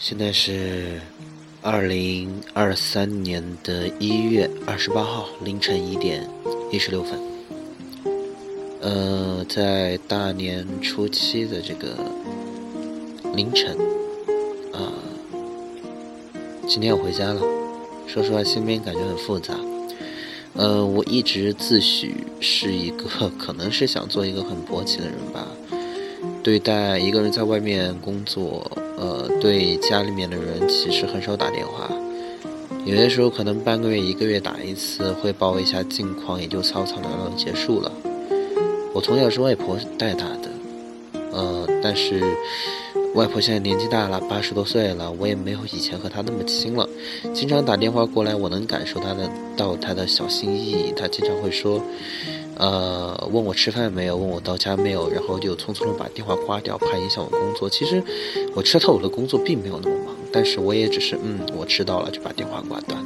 现在是二零二三年的一月二十八号凌晨一点一十六分。呃，在大年初七的这个凌晨，啊，今天我回家了。说实话，心里感觉很复杂。呃，我一直自诩是一个 可能是想做一个很薄情的人吧。对待一个人在外面工作，呃，对家里面的人其实很少打电话，有些时候可能半个月、一个月打一次，汇报一下近况，也就草草了了结束了。我从小是外婆带大的，呃，但是外婆现在年纪大了，八十多岁了，我也没有以前和她那么亲了。经常打电话过来，我能感受她的到她的小心翼翼，她经常会说。呃，问我吃饭没有？问我到家没有？然后就匆匆的把电话挂掉，怕影响我工作。其实我知道我的工作并没有那么忙，但是我也只是嗯，我知道了就把电话挂断。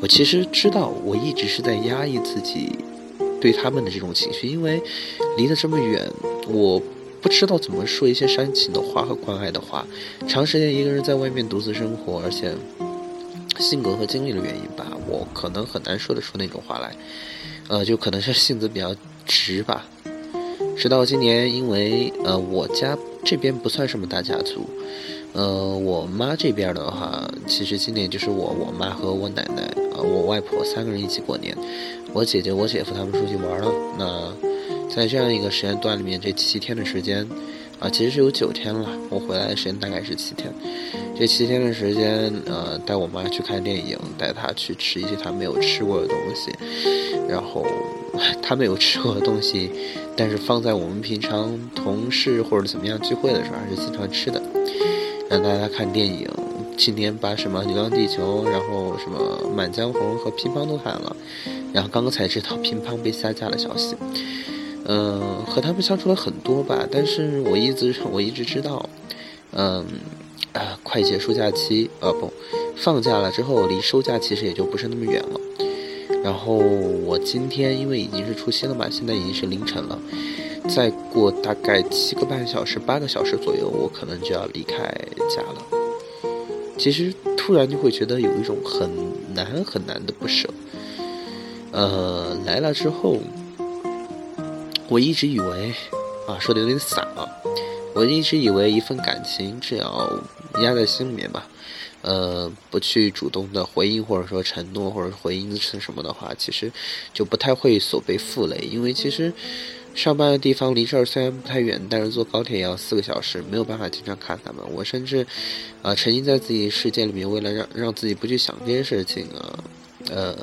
我其实知道，我一直是在压抑自己对他们的这种情绪，因为离得这么远，我不知道怎么说一些煽情的话和关爱的话。长时间一个人在外面独自生活，而且性格和经历的原因吧，我可能很难说得出那种话来。呃，就可能是性子比较直吧。直到今年，因为呃，我家这边不算什么大家族，呃，我妈这边的话，其实今年就是我、我妈和我奶奶，呃，我外婆三个人一起过年。我姐姐、我姐夫他们出去玩了。那在这样一个时间段里面，这七天的时间。啊，其实是有九天了，我回来的时间大概是七天。这七天的时间，呃，带我妈去看电影，带她去吃一些她没有吃过的东西，然后她没有吃过的东西，但是放在我们平常同事或者怎么样聚会的时候还是经常吃的。让大家看电影，今年把什么《流浪地球》，然后什么《满江红》和乒乓都看了，然后刚刚才知道乒乓被下架的消息。嗯，和他们相处了很多吧，但是我一直我一直知道，嗯，啊，快结束假期，呃不，放假了之后离收假其实也就不是那么远了。然后我今天因为已经是除夕了嘛，现在已经是凌晨了，再过大概七个半小时、八个小时左右，我可能就要离开家了。其实突然就会觉得有一种很难很难的不舍。呃，来了之后。我一直以为，啊，说的有点散啊。我一直以为一份感情只要压在心里面吧，呃，不去主动的回应或者说承诺或者回应是什么的话，其实就不太会所被负累。因为其实上班的地方离这儿虽然不太远，但是坐高铁也要四个小时，没有办法经常看他们。我甚至啊，沉浸在自己世界里面，为了让让自己不去想这些事情啊。呃，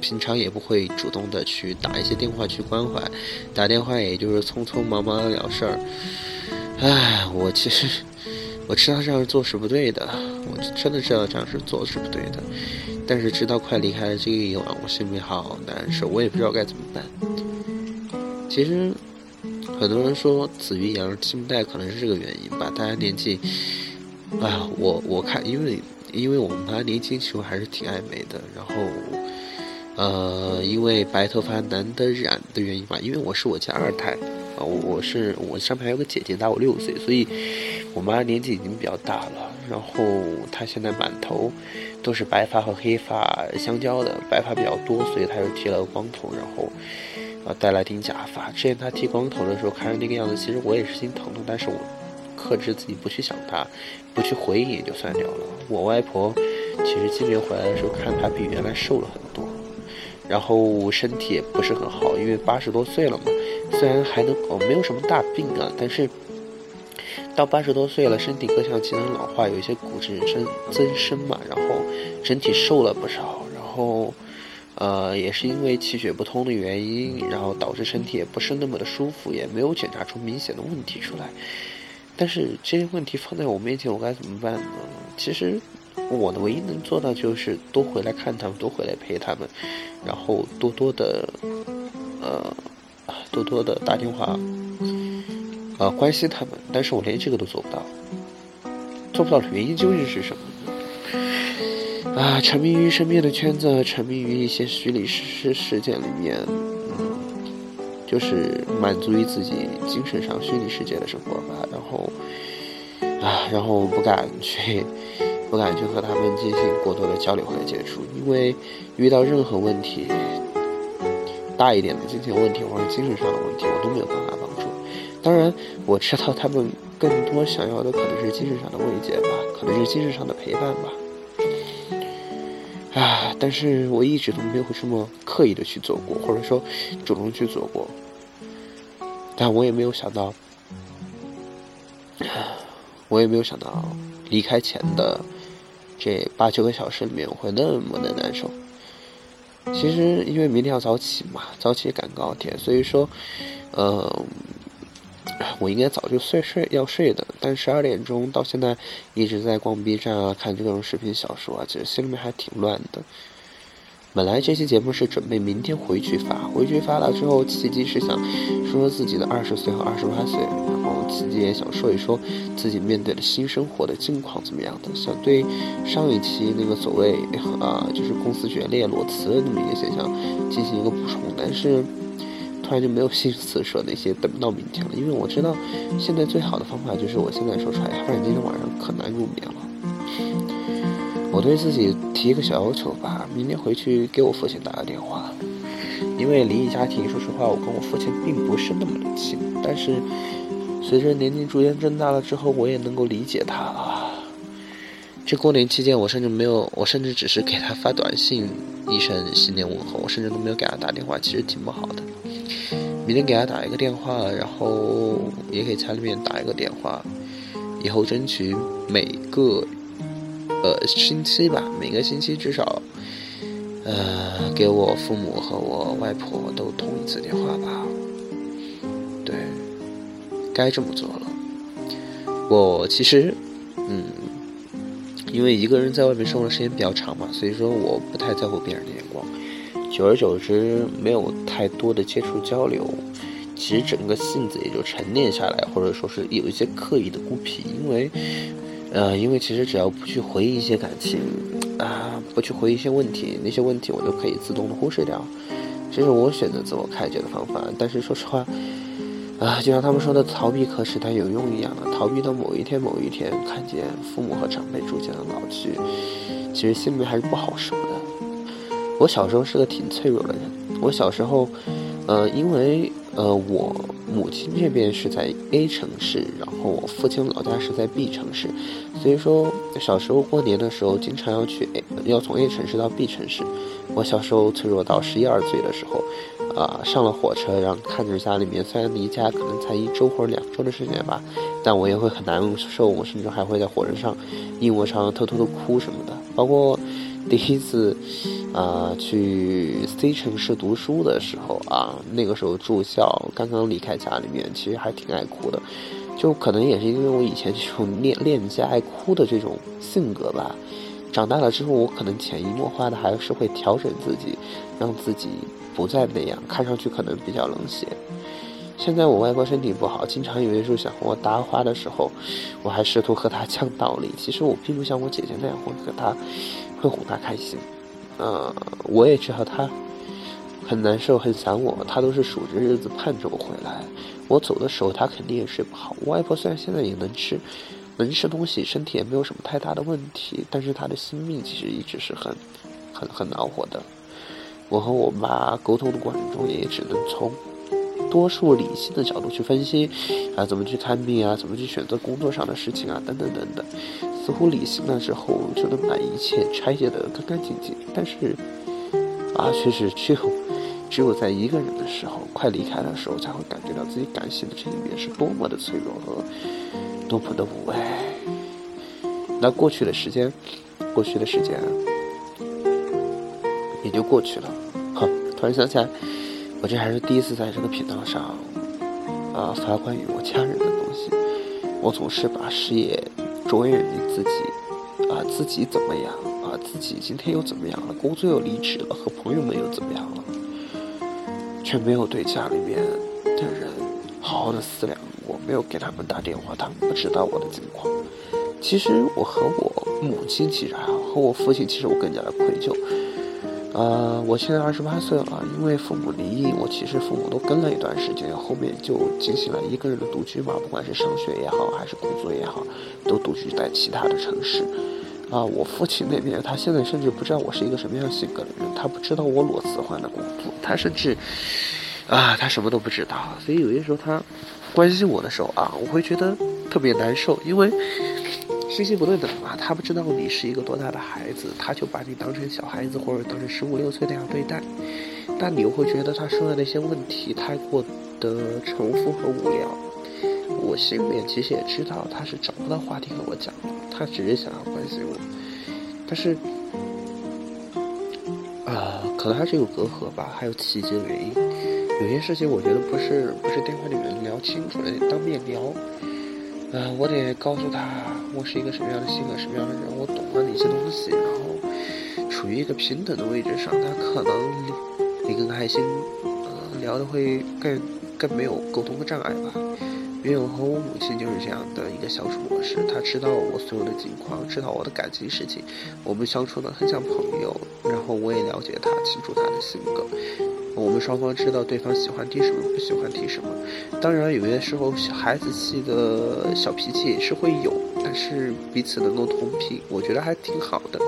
平常也不会主动的去打一些电话去关怀，打电话也就是匆匆忙忙的了事儿。唉，我其实我知道这样做是不对的，我真的知道这样是做是不对的，但是直到快离开了这个夜晚，我心里好难受，我也不知道该怎么办。其实很多人说子欲养而亲不待，可能是这个原因吧。大家年纪，哎呀，我我看因为。因为我妈年轻时候还是挺爱美的，然后，呃，因为白头发难得染的原因吧，因为我是我家二胎，啊，我是我上面还有个姐姐大我六岁，所以我妈年纪已经比较大了，然后她现在满头都是白发和黑发相交的，白发比较多，所以她就剃了个光头，然后啊戴了顶假发。之前她剃光头的时候看着那个样子，其实我也是心疼的，但是我。克制自己不去想她，不去回应也就算了了。我外婆其实今年回来的时候，看她比原来瘦了很多，然后身体也不是很好，因为八十多岁了嘛。虽然还能哦没有什么大病啊，但是到八十多岁了，身体各项机能老化，有一些骨质增增生嘛，然后整体瘦了不少。然后呃也是因为气血不通的原因，然后导致身体也不是那么的舒服，也没有检查出明显的问题出来。但是这些问题放在我面前，我该怎么办呢？其实，我的唯一能做到就是多回来看他们，多回来陪他们，然后多多的，呃，啊多多的打电话，啊，关心他们。但是我连这个都做不到，做不到的原因究竟是什么？啊，沉迷于身边的圈子，沉迷于一些虚拟事事件里面。嗯就是满足于自己精神上虚拟世界的生活吧，然后啊，然后不敢去，不敢去和他们进行过多的交流和接触，因为遇到任何问题，大一点的金钱问题或者精神上的问题，我都没有办法帮助。当然，我知道他们更多想要的可能是精神上的慰藉吧，可能是精神上的陪伴吧。啊！但是我一直都没有这么刻意的去做过，或者说主动去做过。但我也没有想到，我也没有想到离开前的这八九个小时里面我会那么的难受。其实因为明天要早起嘛，早起赶高铁，所以说，呃。我应该早就睡睡要睡的，但十二点钟到现在一直在逛 B 站啊，看各种视频小说啊，其实心里面还挺乱的。本来这期节目是准备明天回去发，回去发了之后，契机是想说说自己的二十岁和二十八岁，然后契机也想说一说自己面对的新生活的境况怎么样的，想对上一期那个所谓啊就是公司决裂裸辞的那么一个现象进行一个补充，但是。突然就没有心思说那些等不到明天了，因为我知道，现在最好的方法就是我现在说出来，要不然今天晚上可难入眠了。我对自己提一个小要求吧，明天回去给我父亲打个电话，因为离异家庭，说实话，我跟我父亲并不是那么的亲，但是随着年龄逐渐增大了之后，我也能够理解他了。这过年期间，我甚至没有，我甚至只是给他发短信一声新年问候，我甚至都没有给他打电话，其实挺不好的。明天给他打一个电话，然后也给家里面打一个电话，以后争取每个呃星期吧，每个星期至少呃给我父母和我外婆都通一次电话吧。对，该这么做了。我其实嗯，因为一个人在外面生活时间比较长嘛，所以说我不太在乎别人的眼光。久而久之，没有太多的接触交流，其实整个性子也就沉淀下来，或者说是有一些刻意的孤僻。因为，呃，因为其实只要不去回忆一些感情，啊，不去回忆一些问题，那些问题我都可以自动的忽视掉。这是我选择自我开解的方法。但是说实话，啊，就像他们说的“逃避可使它有用”一样的，逃避到某一天某一天，看见父母和长辈逐渐的老去，其实心里面还是不好受的。我小时候是个挺脆弱的人。我小时候，呃，因为呃，我母亲这边是在 A 城市，然后我父亲老家是在 B 城市，所以说小时候过年的时候，经常要去 A，要从 A 城市到 B 城市。我小时候脆弱到十一二岁的时候，啊，上了火车，然后看着家里面，虽然离家可能才一周或者两周的时间吧，但我也会很难受，我甚至还会在火车上硬卧上偷偷的哭什么的，包括。第一次，啊，去 C 城市读书的时候啊，那个时候住校，刚刚离开家里面，其实还挺爱哭的，就可能也是因为我以前这种恋恋家爱哭的这种性格吧。长大了之后，我可能潜移默化的还是会调整自己，让自己不再那样，看上去可能比较冷血。现在我外婆身体不好，经常有些时候想和我搭话的时候，我还试图和她 讲道理。其实我并不像我姐姐那样会和她。会哄他开心，呃，我也知道他很难受，很想我，他都是数着日子盼着我回来。我走的时候，他肯定也睡不好。我外婆虽然现在也能吃，能吃东西，身体也没有什么太大的问题，但是她的心病其实一直是很、很、很恼火的。我和我妈沟通的过程中，也只能从多数理性的角度去分析，啊，怎么去看病啊，怎么去选择工作上的事情啊，等等等等。似乎理性了之后就能把一切拆解得干干净净，但是啊，却是只有只有在一个人的时候，快离开的时候，才会感觉到自己感性的这一面是多么的脆弱和多么的无畏。那过去的时间，过去的时间也就过去了。好，突然想起来，我这还是第一次在这个频道上啊发关于我家人的东西。我总是把事业。着眼于自己，啊，自己怎么样？啊，自己今天又怎么样了？工作又离职了，和朋友们又怎么样了？却没有对家里面的人好好的思量。我没有给他们打电话，他们不知道我的近况。其实我和我母亲其实还好，和我父亲其实我更加的愧疚。啊，我现在二十八岁了，因为父母离异，我其实父母都跟了一段时间，后面就进行了一个人的独居嘛，不管是上学也好，还是工作也好，都独居在其他的城市。啊，我父亲那边，他现在甚至不知道我是一个什么样性格的人，他不知道我裸辞换的工作，他甚至，啊，他什么都不知道。所以有些时候他关心我的时候啊，我会觉得特别难受，因为信息不对等嘛。他不知道你是一个多大的孩子，他就把你当成小孩子或者当成十五六岁那样对待，但你又会觉得他说的那些问题太过的重复和无聊。我心里面其实也知道他是找不到话题和我讲。他只是想要关心我，但是，啊，可能还是有隔阂吧，还有其他原因。有些事情我觉得不是不是电话里面聊清楚的，当面聊。啊，我得告诉他我是一个什么样的性格，什么样的人，我懂了哪些东西，然后处于一个平等的位置上，他可能你更开心，呃，聊的会更更没有沟通的障碍吧。因为我和我母亲就是这样的一个相处模式，她知道我所有的情况，知道我的感情事情，我们相处的很像朋友，然后我也了解她，清楚她的性格，我们双方知道对方喜欢听什么，不喜欢听什么。当然，有些时候小孩子气的小脾气也是会有，但是彼此能够同频，我觉得还挺好的。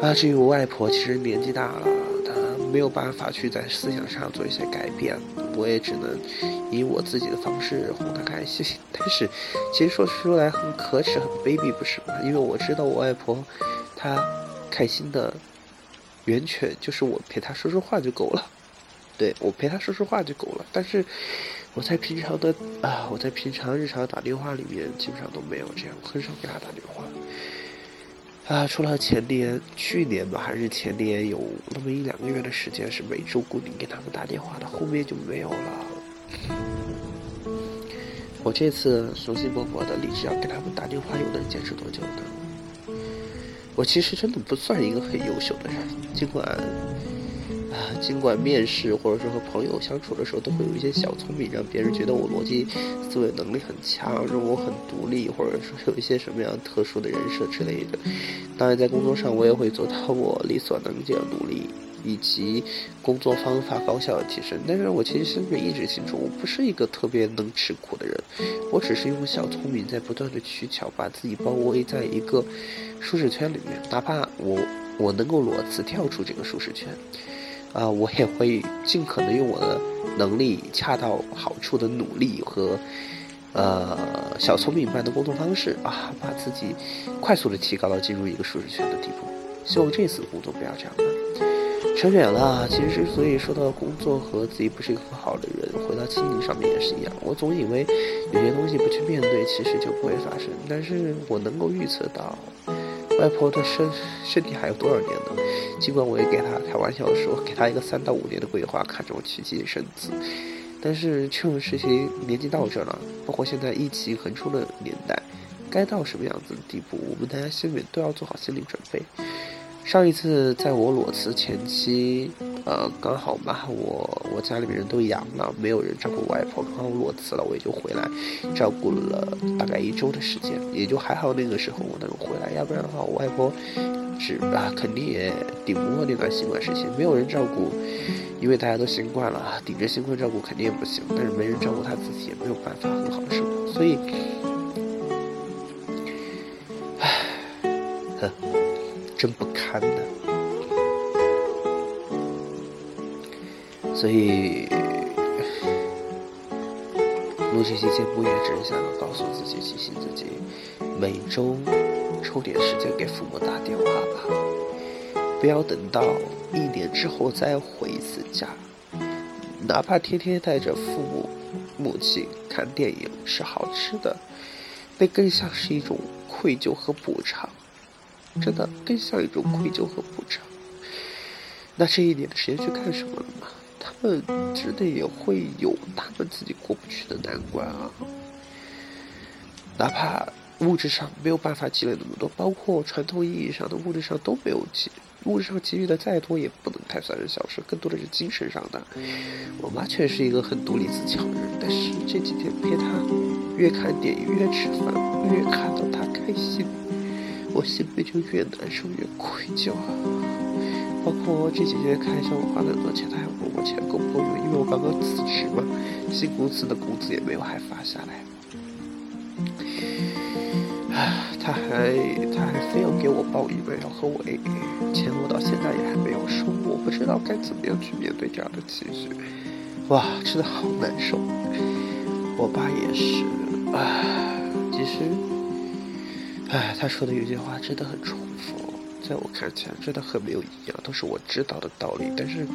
啊，至于我外婆，其实年纪大了，她没有办法去在思想上做一些改变。我也只能以我自己的方式哄她开心，但是其实说出来很可耻、很卑鄙，不是吗？因为我知道我外婆，她开心的源泉就是我陪他说说话就够了，对我陪他说说话就够了。但是我在平常的啊，我在平常日常打电话里面基本上都没有这样，很少给他打电话。啊，除了前年、去年吧，还是前年有那么一两个月的时间是每周固定给他们打电话的，后面就没有了。我这次雄心勃勃的立志要给他们打电话，又能坚持多久呢？我其实真的不算一个很优秀的人，尽管。啊，尽管面试或者说和朋友相处的时候，都会有一些小聪明，让别人觉得我逻辑思维能力很强，让我很独立，或者说有一些什么样特殊的人设之类的。当然，在工作上，我也会做到我力所能及的努力，以及工作方法高效的提升。但是我其实心里一直清楚，我不是一个特别能吃苦的人，我只是用小聪明在不断的取巧，把自己包围在一个舒适圈里面，哪怕我我能够裸辞跳出这个舒适圈。啊，我也会尽可能用我的能力，恰到好处的努力和，呃，小聪明般的工作方式啊，把自己快速的提高到进入一个舒适圈的地步。希望这次工作不要这样吧。扯远了，其实之所以说到工作和自己不是一个很好的人，回到心灵上面也是一样。我总以为有些东西不去面对，其实就不会发生。但是我能够预测到。外婆的身身体还有多少年呢？尽管我也给她开玩笑说，给她一个三到五年的规划，看着我娶妻生子。但是这种事情年纪到这了，包括现在疫情横冲的年代，该到什么样子的地步，我们大家心里都要做好心理准备。上一次在我裸辞前期，呃，刚好嘛，我我家里面人都阳了，没有人照顾外婆，刚好裸辞了，我也就回来照顾了大概一周的时间，也就还好那个时候我能回来，要不然的话，我外婆是啊，肯定也顶不过那段新冠时期，没有人照顾，因为大家都新冠了，顶着新冠照顾肯定也不行，但是没人照顾她自己，也没有办法很好的生活，所以，唉，真不所以录这期节目也只是想要告诉自己、提醒自己，每周抽点时间给父母打电话吧，不要等到一年之后再回一次家，哪怕天天带着父母、母亲看电影、吃好吃的，那更像是一种愧疚和补偿。真的更像一种愧疚和补偿。那这一年的时间去干什么了吗？他们真的也会有他们自己过不去的难关啊。哪怕物质上没有办法积累那么多，包括传统意义上的物质上都没有积，物质上给予的再多也不能太算是小事，更多的是精神上的。我妈确实是一个很独立自强的人，但是这几天陪她越看电影越吃饭，越看到她开心。我心里就越难受越愧疚啊！包括这几天开销我花了很多钱，他还问我钱够不够用，因为我刚刚辞职嘛，新公司的工资也没有还发下来。啊，他还他还非要给我报一个要和我 A A，钱我到现在也还没有收，我不知道该怎么样去面对这样的情绪，哇，真的好难受。我爸也是，唉，其实，唉，他说的有句话真的很戳，在我看起来真的很没有营养，都是我知道的道理，但是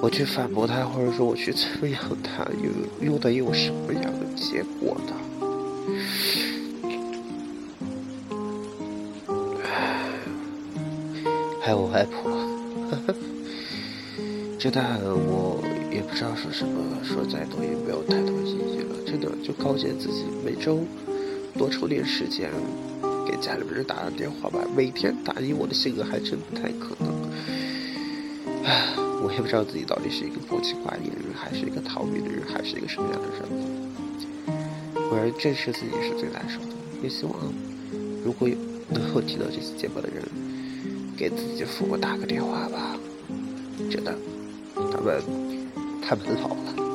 我去反驳他，或者说我去怎么样他，又又能有什么样的结果呢？还有我外婆，真的，我也不知道说什么，说再多也没有太多意义了。真的，就告诫自己每周多抽点时间给家里人打个电话吧。每天打，你我的性格还真不太可能。唉，我也不知道自己到底是一个薄情寡义的人，还是一个逃避的人，还是一个什么样的人。我要，正视自己是最难受的。也希望，如果有能够听到这期节目的人。给自己父母打个电话吧，真的，他们他们老了。